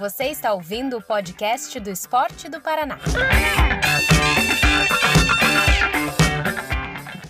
Você está ouvindo o podcast do Esporte do Paraná.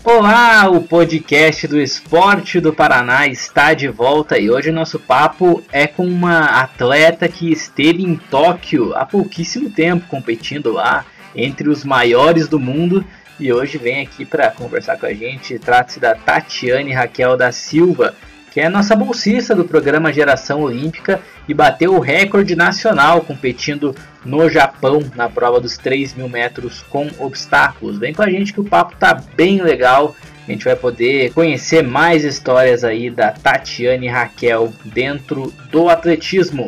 Olá, o podcast do Esporte do Paraná está de volta e hoje o nosso papo é com uma atleta que esteve em Tóquio há pouquíssimo tempo competindo lá entre os maiores do mundo e hoje vem aqui para conversar com a gente. Trata-se da Tatiane Raquel da Silva, que é a nossa bolsista do programa Geração Olímpica e bateu o recorde nacional competindo no Japão na prova dos 3 mil metros com obstáculos. Vem com a gente que o papo tá bem legal. A gente vai poder conhecer mais histórias aí da Tatiane Raquel dentro do atletismo.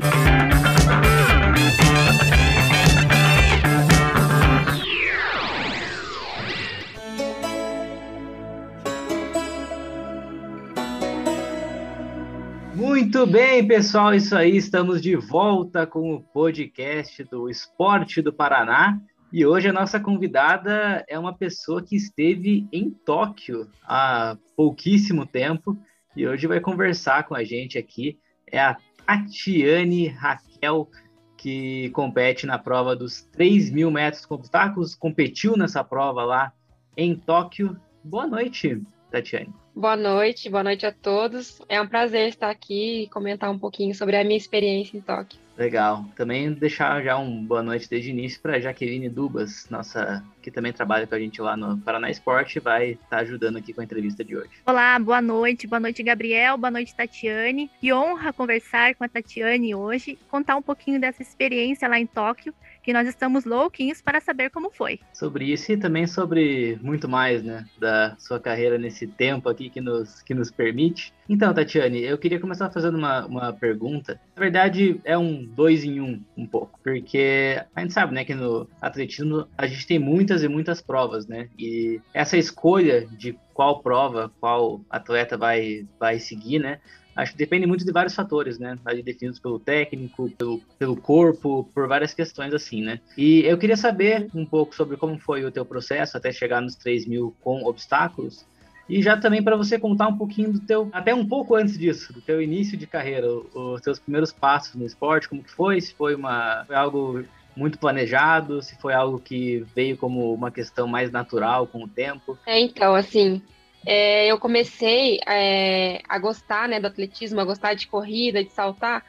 Muito bem, pessoal, isso aí. Estamos de volta com o podcast do Esporte do Paraná. E hoje a nossa convidada é uma pessoa que esteve em Tóquio há pouquíssimo tempo e hoje vai conversar com a gente aqui. É a Tatiane Raquel, que compete na prova dos 3 mil metros com obstáculos, competiu nessa prova lá em Tóquio. Boa noite, Tatiane. Boa noite, boa noite a todos. É um prazer estar aqui e comentar um pouquinho sobre a minha experiência em Tóquio. Legal. Também deixar já um boa noite desde o início para Jaqueline Dubas, nossa que também trabalha com a gente lá no Paraná Esporte, vai estar tá ajudando aqui com a entrevista de hoje. Olá, boa noite. Boa noite, Gabriel. Boa noite, Tatiane. Que honra conversar com a Tatiane hoje, contar um pouquinho dessa experiência lá em Tóquio que nós estamos louquinhos para saber como foi. Sobre isso e também sobre muito mais, né, da sua carreira nesse tempo aqui que nos, que nos permite. Então, Tatiane, eu queria começar fazendo uma, uma pergunta. Na verdade, é um dois em um, um pouco, porque a gente sabe, né, que no atletismo a gente tem muitas e muitas provas, né, e essa escolha de qual prova, qual atleta vai, vai seguir, né, acho que depende muito de vários fatores, né? Definidos pelo técnico, pelo, pelo corpo, por várias questões assim, né? E eu queria saber um pouco sobre como foi o teu processo até chegar nos 3 mil com obstáculos. E já também para você contar um pouquinho do teu, até um pouco antes disso, do teu início de carreira, os teus primeiros passos no esporte, como que foi, se foi uma foi algo muito planejado, se foi algo que veio como uma questão mais natural com o tempo. É, então, assim, é, eu comecei é, a gostar né, do atletismo, a gostar de corrida, de saltar,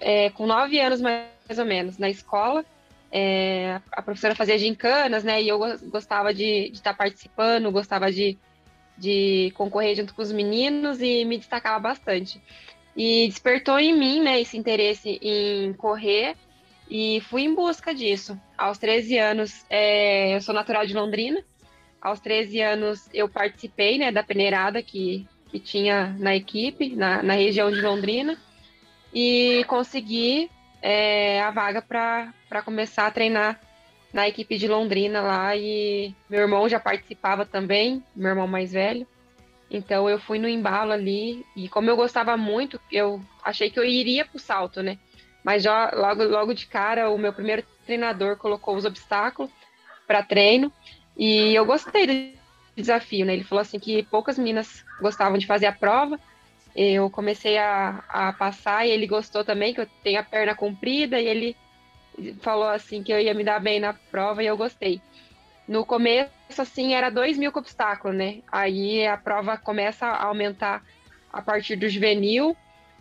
é, com nove anos mais ou menos, na escola. É, a professora fazia gincanas, né? E eu gostava de estar tá participando, gostava de, de concorrer junto com os meninos e me destacava bastante. E despertou em mim, né, esse interesse em correr e fui em busca disso. Aos 13 anos, é, eu sou natural de Londrina, aos 13 anos eu participei né, da peneirada que, que tinha na equipe, na, na região de Londrina, e consegui é, a vaga para começar a treinar na equipe de Londrina lá. E meu irmão já participava também, meu irmão mais velho. Então eu fui no embalo ali, e como eu gostava muito, eu achei que eu iria para o salto, né? Mas já logo, logo de cara, o meu primeiro treinador colocou os obstáculos para treino. E eu gostei do desafio, né? Ele falou assim que poucas meninas gostavam de fazer a prova. Eu comecei a, a passar e ele gostou também, que eu tenho a perna comprida, e ele falou assim que eu ia me dar bem na prova e eu gostei. No começo, assim, era dois mil obstáculos, né? Aí a prova começa a aumentar a partir do juvenil.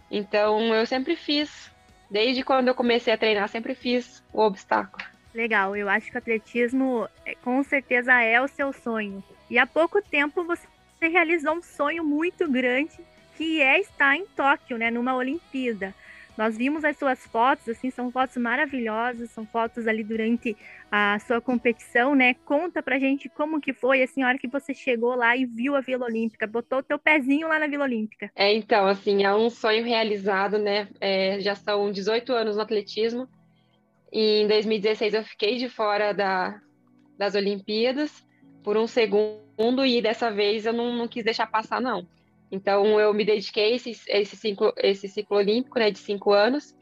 Então eu sempre fiz, desde quando eu comecei a treinar, sempre fiz o obstáculo. Legal, eu acho que o atletismo é, com certeza é o seu sonho. E há pouco tempo você realizou um sonho muito grande, que é estar em Tóquio, né, numa Olimpíada. Nós vimos as suas fotos, assim, são fotos maravilhosas, são fotos ali durante a sua competição, né? Conta pra gente como que foi, assim, a hora que você chegou lá e viu a Vila Olímpica, botou o teu pezinho lá na Vila Olímpica. É, então, assim, é um sonho realizado, né? É, já são 18 anos no atletismo, em 2016 eu fiquei de fora da, das Olimpíadas por um segundo e dessa vez eu não, não quis deixar passar, não. Então eu me dediquei esse, esse, ciclo, esse ciclo olímpico né, de cinco anos.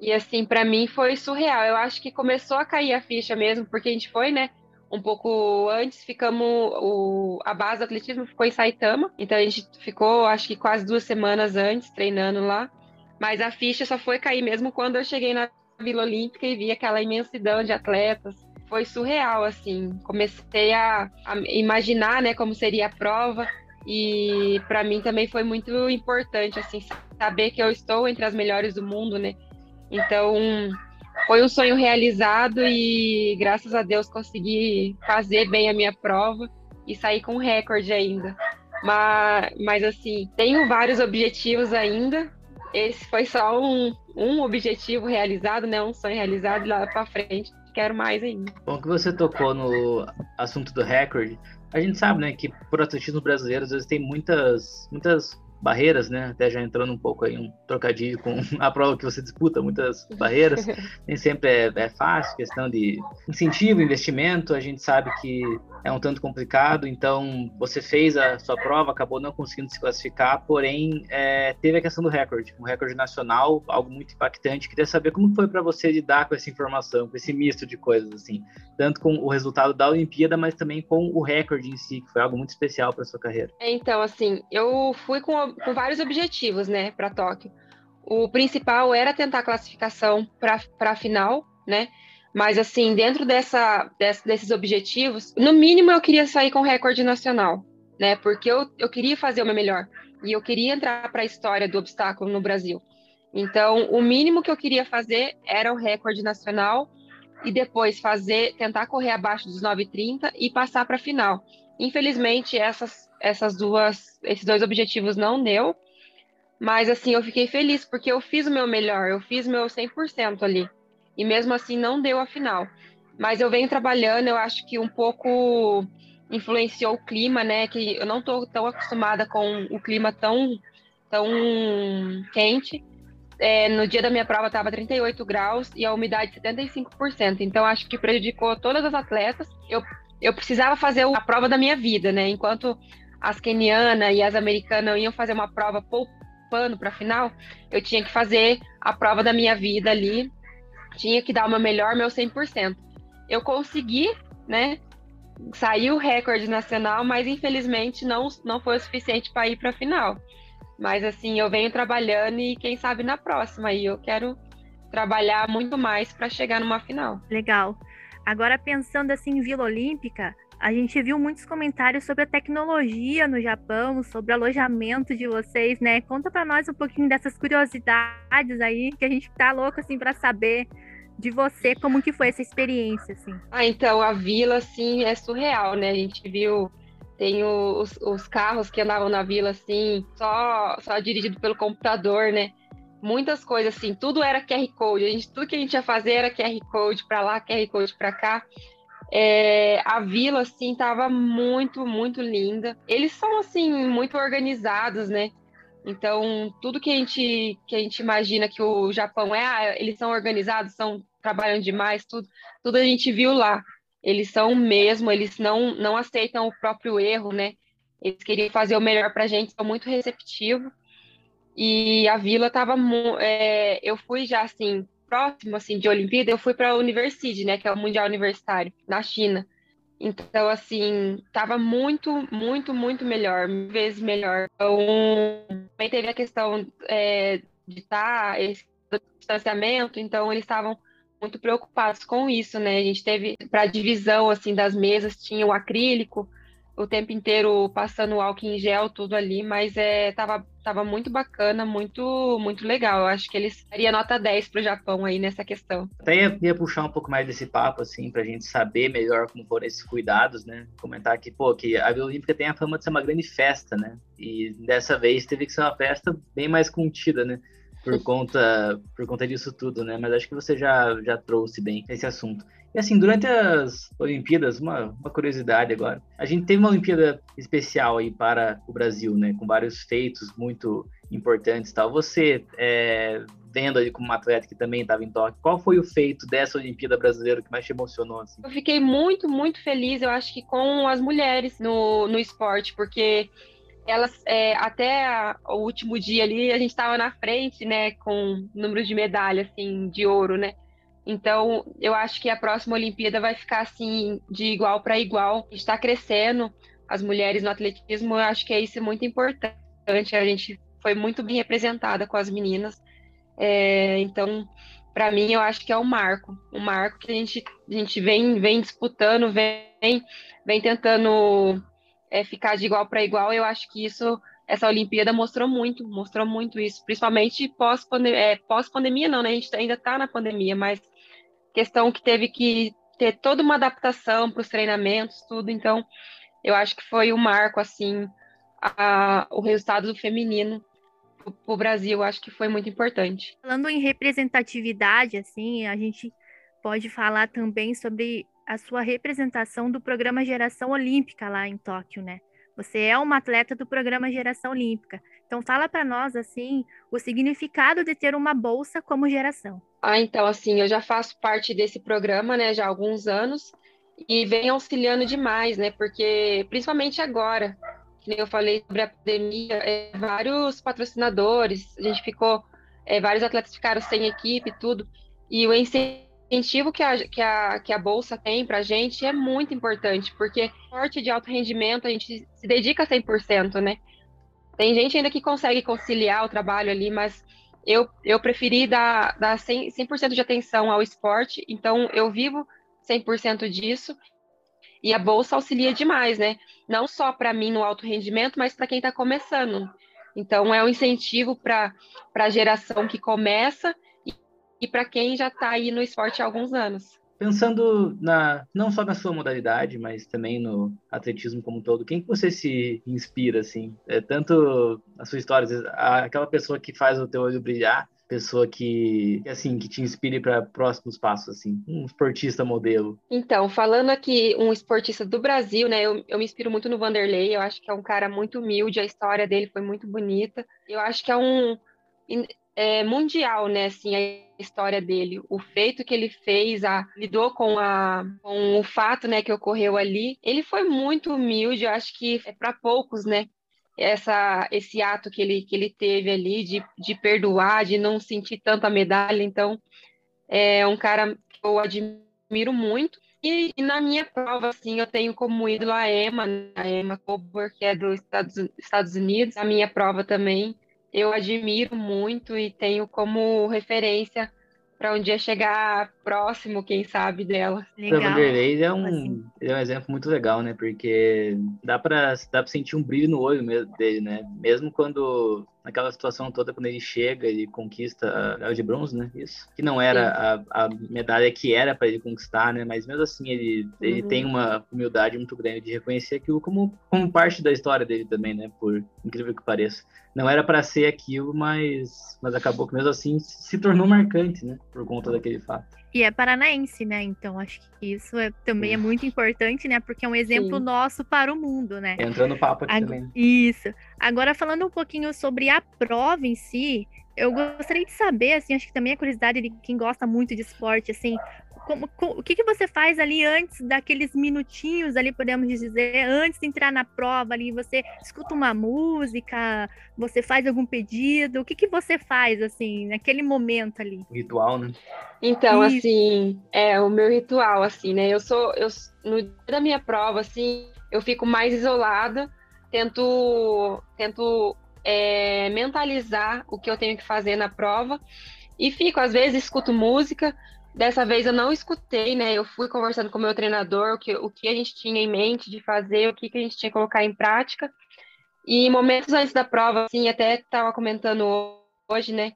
E assim, para mim foi surreal. Eu acho que começou a cair a ficha mesmo, porque a gente foi, né? Um pouco antes, ficamos. O, a base do atletismo ficou em Saitama. Então a gente ficou, acho que quase duas semanas antes, treinando lá. Mas a ficha só foi cair mesmo quando eu cheguei na Vila Olímpica e vi aquela imensidão de atletas. Foi surreal, assim. Comecei a, a imaginar, né, como seria a prova e para mim também foi muito importante, assim, saber que eu estou entre as melhores do mundo, né? Então, foi um sonho realizado e graças a Deus consegui fazer bem a minha prova e sair com recorde ainda. Mas, mas assim, tenho vários objetivos ainda. Esse foi só um, um objetivo realizado, né? Um sonho realizado lá para frente. Quero mais ainda. Bom que você tocou no assunto do recorde. A gente sabe, né, que por atletismo brasileiro às vezes tem muitas, muitas barreiras, né? Até já entrando um pouco aí um trocadilho com a prova que você disputa, muitas barreiras. Nem sempre é, é, fácil, questão de incentivo, investimento. A gente sabe que é um tanto complicado. Então, você fez a sua prova, acabou não conseguindo se classificar, porém é, teve a questão do recorde, um recorde nacional, algo muito impactante. Queria saber como foi para você lidar com essa informação, com esse misto de coisas assim, tanto com o resultado da Olimpíada, mas também com o recorde em si, que foi algo muito especial para sua carreira. Então, assim, eu fui com com vários objetivos, né, para Tóquio. O principal era tentar a classificação para a final, né? Mas, assim, dentro dessa, dessa, desses objetivos, no mínimo eu queria sair com recorde nacional, né? Porque eu, eu queria fazer o meu melhor. E eu queria entrar para a história do obstáculo no Brasil. Então, o mínimo que eu queria fazer era o recorde nacional e depois fazer, tentar correr abaixo dos 9,30 e passar para a final. Infelizmente, essas, essas duas, esses dois objetivos não deu, mas assim, eu fiquei feliz porque eu fiz o meu melhor, eu fiz meu 100% ali. E mesmo assim não deu a final. Mas eu venho trabalhando, eu acho que um pouco influenciou o clima, né? Que eu não estou tão acostumada com o clima tão, tão quente. É, no dia da minha prova estava 38 graus e a umidade 75%. Então acho que prejudicou todas as atletas. Eu eu precisava fazer a prova da minha vida, né? Enquanto as kenianas e as americanas iam fazer uma prova poupando para a final, eu tinha que fazer a prova da minha vida ali, tinha que dar o meu melhor, meu 100%. Eu consegui, né? Saiu o recorde nacional, mas infelizmente não, não foi o suficiente para ir para a final. Mas assim, eu venho trabalhando e quem sabe na próxima aí eu quero trabalhar muito mais para chegar numa final. Legal. Agora, pensando assim em Vila Olímpica, a gente viu muitos comentários sobre a tecnologia no Japão, sobre o alojamento de vocês, né? Conta para nós um pouquinho dessas curiosidades aí, que a gente tá louco assim para saber de você, como que foi essa experiência, assim. Ah, então, a vila, assim, é surreal, né? A gente viu, tem os, os carros que andavam na vila, assim, só, só dirigido pelo computador, né? muitas coisas assim, tudo era QR Code, a gente, tudo que a gente ia fazer era QR Code para lá, QR Code para cá. É, a vila assim tava muito, muito linda. Eles são assim muito organizados, né? Então, tudo que a gente que a gente imagina que o Japão é, ah, eles são organizados, são trabalham demais, tudo, tudo a gente viu lá. Eles são mesmo, eles não não aceitam o próprio erro, né? Eles queriam fazer o melhor para a gente, são muito receptivos. E a vila estava. É, eu fui já assim, próximo assim, de Olimpíada, eu fui para a Universidade, né? Que é o Mundial Universitário, na China. Então, assim, estava muito, muito, muito melhor, mil vezes melhor. Então, também teve a questão é, de estar tá, esse distanciamento, então eles estavam muito preocupados com isso, né? A gente teve para divisão assim das mesas tinha o acrílico, o tempo inteiro passando álcool em gel, tudo ali, mas é, tava, tava muito bacana, muito muito legal. Eu acho que eles daria nota 10 para o Japão aí nessa questão. Até ia, ia, puxar um pouco mais desse papo, assim, para a gente saber melhor como foram esses cuidados, né? Comentar que, pô, que a Vila Olímpica tem a fama de ser uma grande festa, né? E dessa vez teve que ser uma festa bem mais contida, né? Por conta, por conta disso tudo, né? Mas acho que você já, já trouxe bem esse assunto. E assim, durante as Olimpíadas, uma, uma curiosidade agora, a gente teve uma Olimpíada especial aí para o Brasil, né? Com vários feitos muito importantes e tal. Você, é, vendo ali como uma atleta que também estava em Tóquio, qual foi o feito dessa Olimpíada brasileira que mais te emocionou? Assim? Eu fiquei muito, muito feliz, eu acho que com as mulheres no, no esporte, porque elas é, até a, o último dia ali a gente estava na frente, né, com número de medalha assim de ouro, né? Então, eu acho que a próxima Olimpíada vai ficar assim, de igual para igual. Está crescendo as mulheres no atletismo, eu acho que é isso muito importante. A gente foi muito bem representada com as meninas. É, então, para mim, eu acho que é um marco, um marco que a gente, a gente vem, vem disputando, vem, vem tentando é, ficar de igual para igual. Eu acho que isso, essa Olimpíada mostrou muito, mostrou muito isso, principalmente pós-pandemia, é, pós-pandemia não, né? A gente ainda está na pandemia, mas questão que teve que ter toda uma adaptação para os treinamentos, tudo. Então, eu acho que foi um marco, assim, a, o resultado do feminino para o Brasil, acho que foi muito importante. Falando em representatividade, assim, a gente pode falar também sobre a sua representação do programa Geração Olímpica lá em Tóquio, né? Você é uma atleta do programa Geração Olímpica. Então fala para nós assim o significado de ter uma bolsa como geração. Ah, então assim, eu já faço parte desse programa, né, já há alguns anos e vem auxiliando demais, né? Porque principalmente agora, que eu falei sobre a pandemia, é, vários patrocinadores, a gente ficou, é, vários atletas ficaram sem equipe tudo, e o incentivo que a, que a, que a Bolsa tem para a gente é muito importante, porque esporte de alto rendimento a gente se dedica 100%, né? Tem gente ainda que consegue conciliar o trabalho ali, mas eu, eu preferi dar, dar 100%, 100 de atenção ao esporte, então eu vivo 100% disso, e a bolsa auxilia demais, né? Não só para mim no alto rendimento, mas para quem está começando. Então, é um incentivo para a geração que começa e, para quem já está aí no esporte há alguns anos. Pensando na, não só na sua modalidade, mas também no atletismo como um todo, quem que você se inspira, assim? É, tanto a sua história, aquela pessoa que faz o teu olho brilhar, pessoa que, assim, que te inspire para próximos passos, assim, um esportista modelo? Então, falando aqui um esportista do Brasil, né, eu, eu me inspiro muito no Vanderlei, eu acho que é um cara muito humilde, a história dele foi muito bonita, eu acho que é um é, mundial, né, assim, a história dele, o feito que ele fez, a, lidou com, a, com o fato, né, que ocorreu ali, ele foi muito humilde, eu acho que é para poucos, né, essa, esse ato que ele, que ele teve ali de, de perdoar, de não sentir tanta medalha. Então, é um cara que eu admiro muito. E, e, na minha prova, assim, eu tenho como ídolo a Emma, a Emma Coburn, que é dos Estados, Estados Unidos. A minha prova também, eu admiro muito e tenho como referência para um dia chegar próximo, quem sabe, dela. Legal. O Vanderlei é um, assim. é um exemplo muito legal, né? Porque dá para dá pra sentir um brilho no olho mesmo dele, né? Mesmo quando naquela situação toda, quando ele chega, ele conquista a medalha de bronze, né? Isso. Que não era a, a, medalha que era para ele conquistar, né? Mas mesmo assim, ele, ele uhum. tem uma humildade muito grande de reconhecer aquilo como, como parte da história dele também, né? Por incrível que pareça não era para ser aquilo, mas, mas acabou que mesmo assim se tornou marcante, né? Por conta daquele fato. E é paranaense, né? Então acho que isso é, também é muito importante, né? Porque é um exemplo Sim. nosso para o mundo, né? Entra no papo aqui Ag também. Isso. Agora falando um pouquinho sobre a prova em si, eu gostaria de saber, assim, acho que também a curiosidade de quem gosta muito de esporte, assim, como, como, o que, que você faz ali antes daqueles minutinhos ali, podemos dizer, antes de entrar na prova ali, você escuta uma música, você faz algum pedido, o que, que você faz, assim, naquele momento ali? Ritual, né? Então, Isso. assim, é o meu ritual, assim, né, eu sou, eu, no dia da minha prova, assim, eu fico mais isolada, tento, tento é, mentalizar o que eu tenho que fazer na prova, e fico, às vezes, escuto música, Dessa vez eu não escutei, né? Eu fui conversando com o meu treinador o que, o que a gente tinha em mente de fazer, o que, que a gente tinha que colocar em prática. E momentos antes da prova, assim, até estava comentando hoje, né?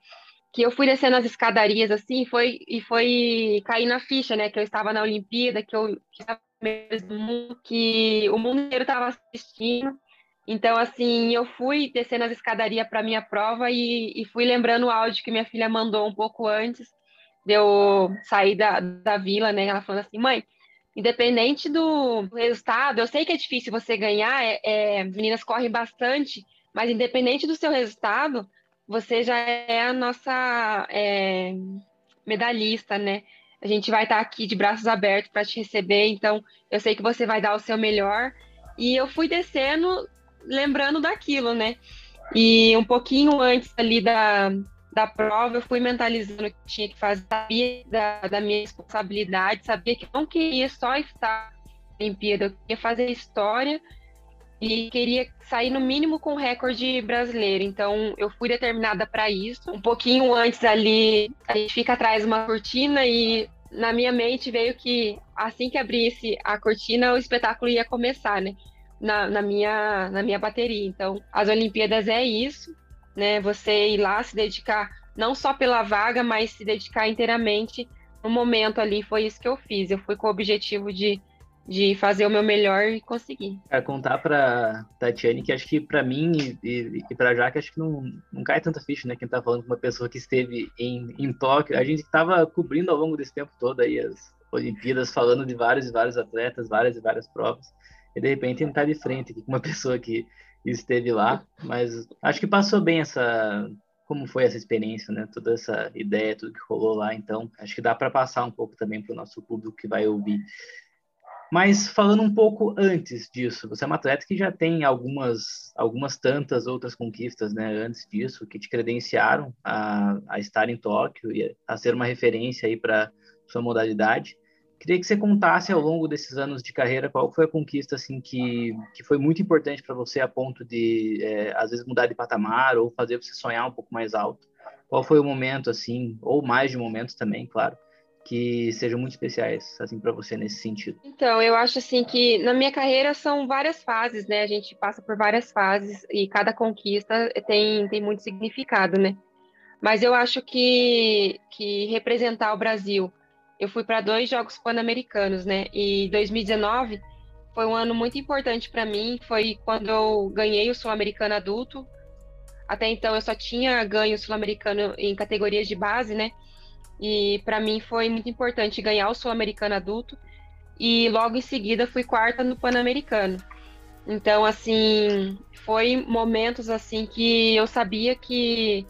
Que eu fui descendo as escadarias, assim, foi, e foi cair na ficha, né? Que eu estava na Olimpíada, que eu estava mundo, que o mundo inteiro estava assistindo. Então, assim, eu fui descendo as escadarias para minha prova e, e fui lembrando o áudio que minha filha mandou um pouco antes, de eu sair da, da vila, né? Ela falando assim, mãe, independente do resultado, eu sei que é difícil você ganhar, é, é, meninas correm bastante, mas independente do seu resultado, você já é a nossa é, medalhista, né? A gente vai estar aqui de braços abertos para te receber, então eu sei que você vai dar o seu melhor. E eu fui descendo, lembrando daquilo, né? E um pouquinho antes ali da, da prova, eu fui mentalizando o que tinha que fazer, sabia da, da minha responsabilidade, sabia que não queria só estar na Olimpíada, eu queria fazer história e queria sair no mínimo com recorde brasileiro. Então, eu fui determinada para isso. Um pouquinho antes ali, a gente fica atrás de uma cortina e na minha mente veio que assim que abrisse a cortina, o espetáculo ia começar, né? Na, na, minha, na minha bateria. Então, as Olimpíadas é isso, né? Você ir lá se dedicar não só pela vaga, mas se dedicar inteiramente no momento ali. Foi isso que eu fiz. Eu fui com o objetivo de de fazer o meu melhor e conseguir. É, contar para Tatiane que acho que para mim e, e para Jaque acho que não, não cai tanta ficha, né? Quem tá falando com uma pessoa que esteve em, em Tóquio, a gente estava cobrindo ao longo desse tempo todo aí as Olimpíadas, falando de vários e vários atletas, várias e várias provas, e de repente entrar de frente com uma pessoa que esteve lá, mas acho que passou bem essa como foi essa experiência, né? Toda essa ideia, tudo que rolou lá. Então, acho que dá para passar um pouco também para o nosso público que vai ouvir. Mas falando um pouco antes disso, você é uma atleta que já tem algumas, algumas tantas outras conquistas, né, antes disso, que te credenciaram a, a estar em Tóquio e a ser uma referência aí para sua modalidade. Queria que você contasse ao longo desses anos de carreira qual foi a conquista assim que, que foi muito importante para você a ponto de é, às vezes mudar de patamar ou fazer você sonhar um pouco mais alto. Qual foi o momento assim, ou mais de momentos também, claro, que sejam muito especiais assim para você nesse sentido? Então, eu acho assim que na minha carreira são várias fases, né? A gente passa por várias fases e cada conquista tem tem muito significado, né? Mas eu acho que que representar o Brasil, eu fui para dois jogos pan-americanos, né? E 2019 foi um ano muito importante para mim, foi quando eu ganhei o sul-americano adulto. Até então eu só tinha ganho o sul-americano em categorias de base, né? E para mim foi muito importante ganhar o Sul-Americano adulto e logo em seguida fui quarta no Pan-Americano. Então, assim, foi momentos assim que eu sabia que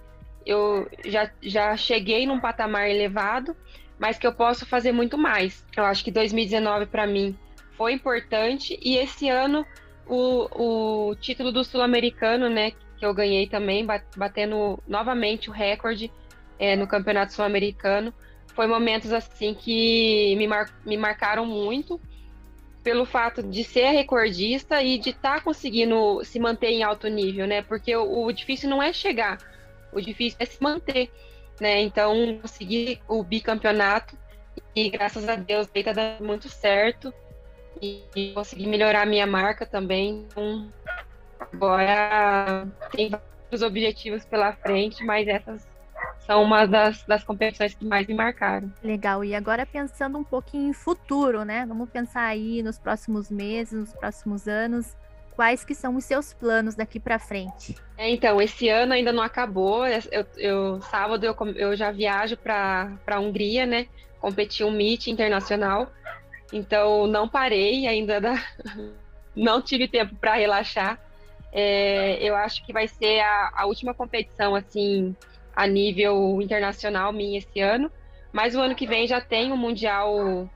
eu já, já cheguei num patamar elevado, mas que eu posso fazer muito mais. Eu acho que 2019 para mim foi importante e esse ano o, o título do Sul-Americano, né, que eu ganhei também, batendo novamente o recorde é, no Campeonato Sul-Americano. Foi momentos assim que me, mar me marcaram muito pelo fato de ser recordista e de estar tá conseguindo se manter em alto nível, né? Porque o, o, difícil não é chegar, o difícil é se manter, né? Então, conseguir o bicampeonato e graças a Deus está dando muito certo e, e consegui melhorar a minha marca também. Então, agora tem vários objetivos pela frente, mas essas são uma das, das competições que mais me marcaram. Legal. E agora pensando um pouquinho em futuro, né? Vamos pensar aí nos próximos meses, nos próximos anos. Quais que são os seus planos daqui para frente? É, então, esse ano ainda não acabou. Eu, eu sábado eu, eu já viajo para a Hungria, né? Competir um meet internacional. Então, não parei ainda. Da... não tive tempo para relaxar. É, eu acho que vai ser a, a última competição, assim, a nível internacional minha esse ano. Mas o ano que vem já tem o Mundial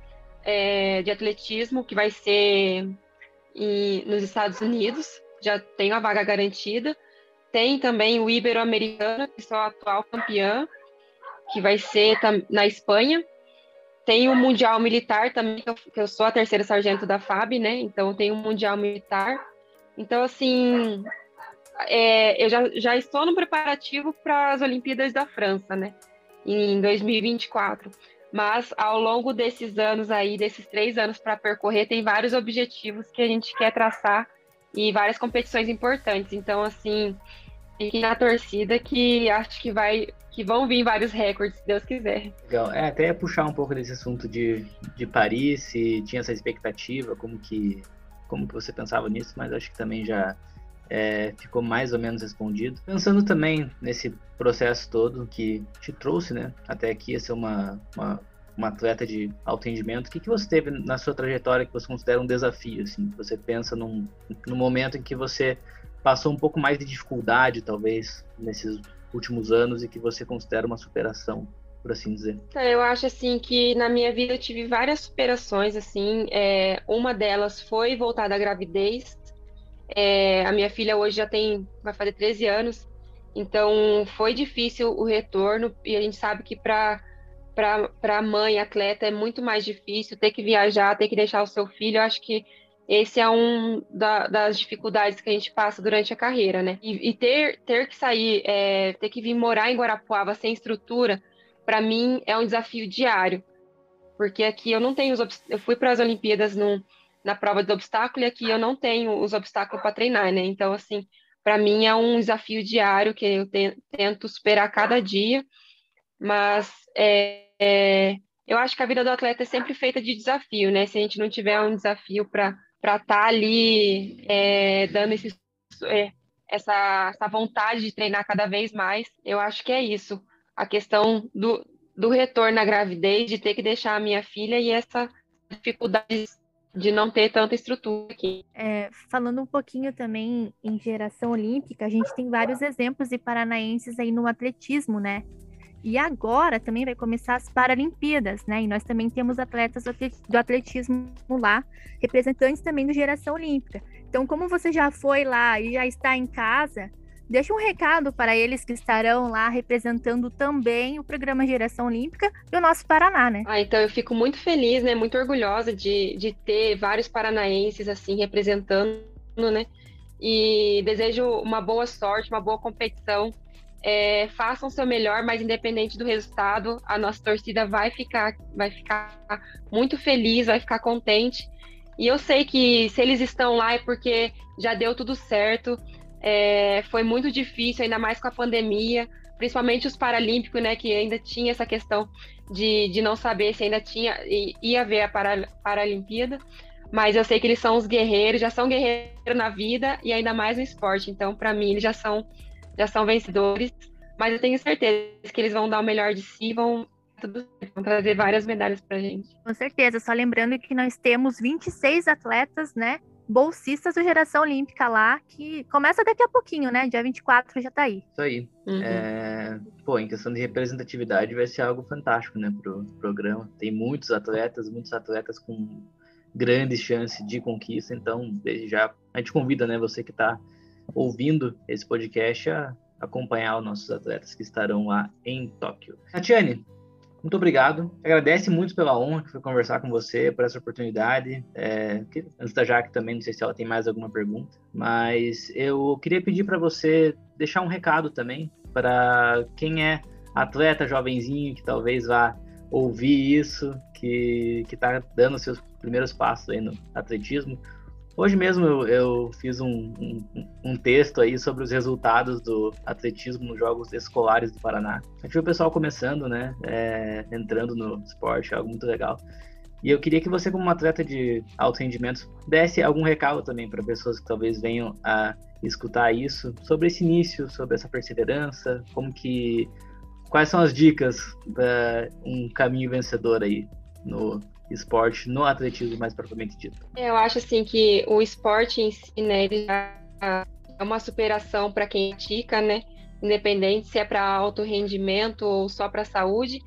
é, de Atletismo, que vai ser nos Estados Unidos. Já tenho a vaga garantida. Tem também o Ibero-Americano, que sou a atual campeã, que vai ser na Espanha. Tem o Mundial Militar também, que eu sou a terceira sargento da FAB, né? Então tem o Mundial Militar. Então, assim, é, eu já, já estou no preparativo para as Olimpíadas da França, né? Em 2024. Mas ao longo desses anos aí, desses três anos para percorrer, tem vários objetivos que a gente quer traçar e várias competições importantes. Então, assim, fiquem na torcida que acho que vai que vão vir vários recordes, se Deus quiser. Legal. É, até puxar um pouco desse assunto de, de Paris, se tinha essa expectativa, como que, como que você pensava nisso, mas acho que também já é, ficou mais ou menos respondido. Pensando também nesse processo todo que te trouxe, né, até aqui a ser uma, uma, uma atleta de alto rendimento, o que, que você teve na sua trajetória que você considera um desafio, assim, você pensa num, num momento em que você passou um pouco mais de dificuldade, talvez, nesses últimos anos e que você considera uma superação? por assim dizer? Então, eu acho assim que na minha vida eu tive várias superações assim. É, uma delas foi voltada à gravidez, é, a minha filha hoje já tem, vai fazer 13 anos, então foi difícil o retorno e a gente sabe que para para mãe atleta é muito mais difícil ter que viajar, ter que deixar o seu filho. Eu acho que esse é um da, das dificuldades que a gente passa durante a carreira, né? E, e ter, ter que sair, é, ter que vir morar em Guarapuava sem estrutura, para mim é um desafio diário, porque aqui eu não tenho os eu fui para as Olimpíadas no, na prova do obstáculo e aqui eu não tenho os obstáculos para treinar, né? Então assim, para mim é um desafio diário que eu tento superar cada dia, mas é, é, eu acho que a vida do atleta é sempre feita de desafio, né? Se a gente não tiver um desafio para para estar tá ali é, dando esse, é, essa, essa vontade de treinar cada vez mais. Eu acho que é isso. A questão do, do retorno à gravidez, de ter que deixar a minha filha e essa dificuldade de não ter tanta estrutura aqui. É, falando um pouquinho também em geração olímpica, a gente tem vários exemplos de paranaenses aí no atletismo, né? E agora também vai começar as Paralimpíadas, né? E nós também temos atletas do atletismo lá, representantes também do Geração Olímpica. Então, como você já foi lá e já está em casa, deixa um recado para eles que estarão lá representando também o programa Geração Olímpica e o nosso Paraná, né? Ah, então eu fico muito feliz, né? Muito orgulhosa de, de ter vários paranaenses assim representando, né? E desejo uma boa sorte, uma boa competição é, façam o seu melhor, mas independente do resultado, a nossa torcida vai ficar, vai ficar muito feliz, vai ficar contente. E eu sei que se eles estão lá é porque já deu tudo certo. É, foi muito difícil, ainda mais com a pandemia, principalmente os Paralímpicos, né, que ainda tinha essa questão de, de não saber se ainda tinha ia haver a para, Paralimpíada. Mas eu sei que eles são os guerreiros, já são guerreiros na vida e ainda mais no esporte. Então, para mim, eles já são já são vencedores, mas eu tenho certeza que eles vão dar o melhor de si, vão vão trazer várias medalhas para gente. Com certeza, só lembrando que nós temos 26 atletas, né, bolsistas do Geração Olímpica lá, que começa daqui a pouquinho, né, dia 24 já está aí. Isso aí. Uhum. É... Pô, em questão de representatividade vai ser algo fantástico, né, pro programa. Tem muitos atletas, muitos atletas com grandes chances de conquista, então desde já a gente convida, né, você que está ouvindo esse podcast a acompanhar os nossos atletas que estarão lá em Tóquio. Tatiane, muito obrigado. Agradece muito pela honra que foi conversar com você, por essa oportunidade. É, antes da Jaque também, não sei se ela tem mais alguma pergunta, mas eu queria pedir para você deixar um recado também para quem é atleta jovenzinho que talvez vá ouvir isso, que está dando seus primeiros passos aí no atletismo. Hoje mesmo eu, eu fiz um, um, um, texto aí sobre os resultados do atletismo nos Jogos Escolares do Paraná. A gente viu o pessoal começando, né? É, entrando no esporte, algo muito legal. E eu queria que você, como atleta de alto rendimento, desse algum recado também para pessoas que talvez venham a escutar isso, sobre esse início, sobre essa perseverança, como que... Quais são as dicas para um caminho vencedor aí no esporte no atletismo mais propriamente dito? Eu acho assim que o esporte em si, né, ele já é uma superação para quem pratica, né? Independente se é para alto rendimento ou só para saúde,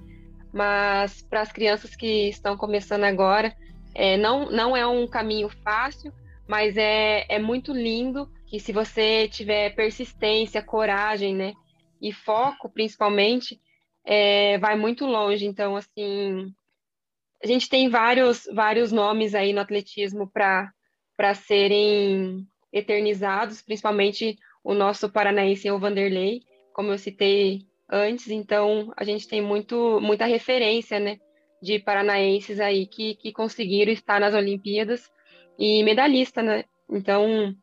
mas para as crianças que estão começando agora, é, não, não é um caminho fácil, mas é, é muito lindo que se você tiver persistência, coragem, né? E foco, principalmente, é, vai muito longe. Então, assim, a gente tem vários, vários nomes aí no atletismo para serem eternizados, principalmente o nosso paranaense, o Vanderlei, como eu citei antes, então a gente tem muito, muita referência, né, de paranaenses aí que, que conseguiram estar nas Olimpíadas e medalhista, né, então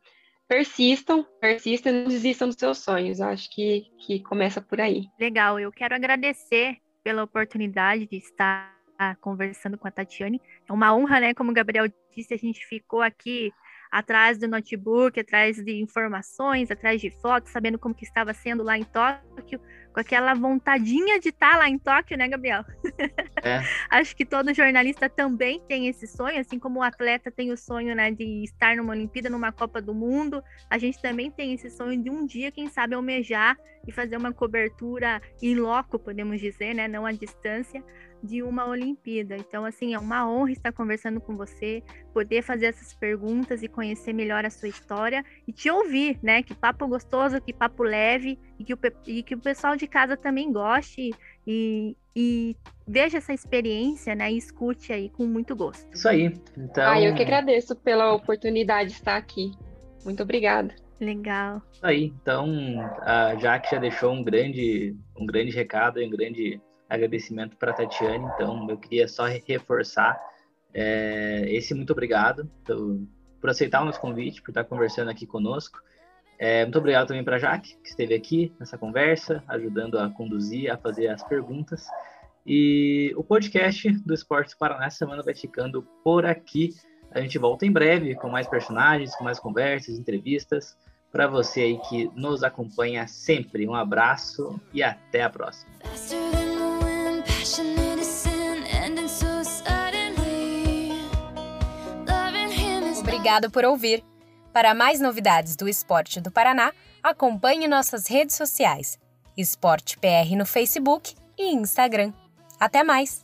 persistam, persistam, não desistam dos seus sonhos, acho que, que começa por aí. Legal, eu quero agradecer pela oportunidade de estar conversando com a Tatiane. É uma honra, né? Como o Gabriel disse, a gente ficou aqui atrás do notebook, atrás de informações, atrás de fotos, sabendo como que estava sendo lá em Tóquio, com aquela vontadinha de estar lá em Tóquio, né, Gabriel? É. Acho que todo jornalista também tem esse sonho, assim como o atleta tem o sonho, né, de estar numa Olimpíada, numa Copa do Mundo, a gente também tem esse sonho de um dia, quem sabe, almejar e fazer uma cobertura em loco, podemos dizer, né, não à distância, de uma Olimpíada. Então, assim, é uma honra estar conversando com você, poder fazer essas perguntas e conhecer melhor a sua história e te ouvir, né? Que papo gostoso, que papo leve. e que o, e que o pessoal de casa também goste e, e veja essa experiência, né? E escute aí com muito gosto. Isso aí. Então... Ah, eu que agradeço pela oportunidade de estar aqui. Muito obrigada. Legal. Isso aí. Então, a Jaque já deixou um grande, um grande recado e um grande agradecimento para a Tatiane. Então, eu queria só reforçar é, esse muito obrigado por, por aceitar o nosso convite, por estar conversando aqui conosco. É, muito obrigado também para a Jaque, que esteve aqui nessa conversa, ajudando a conduzir, a fazer as perguntas. E o podcast do Esportes Paraná essa semana vai ficando por aqui. A gente volta em breve com mais personagens, com mais conversas, entrevistas. Para você aí que nos acompanha sempre, um abraço e até a próxima. Obrigado por ouvir. Para mais novidades do esporte do Paraná, acompanhe nossas redes sociais: Esporte PR no Facebook e Instagram. Até mais!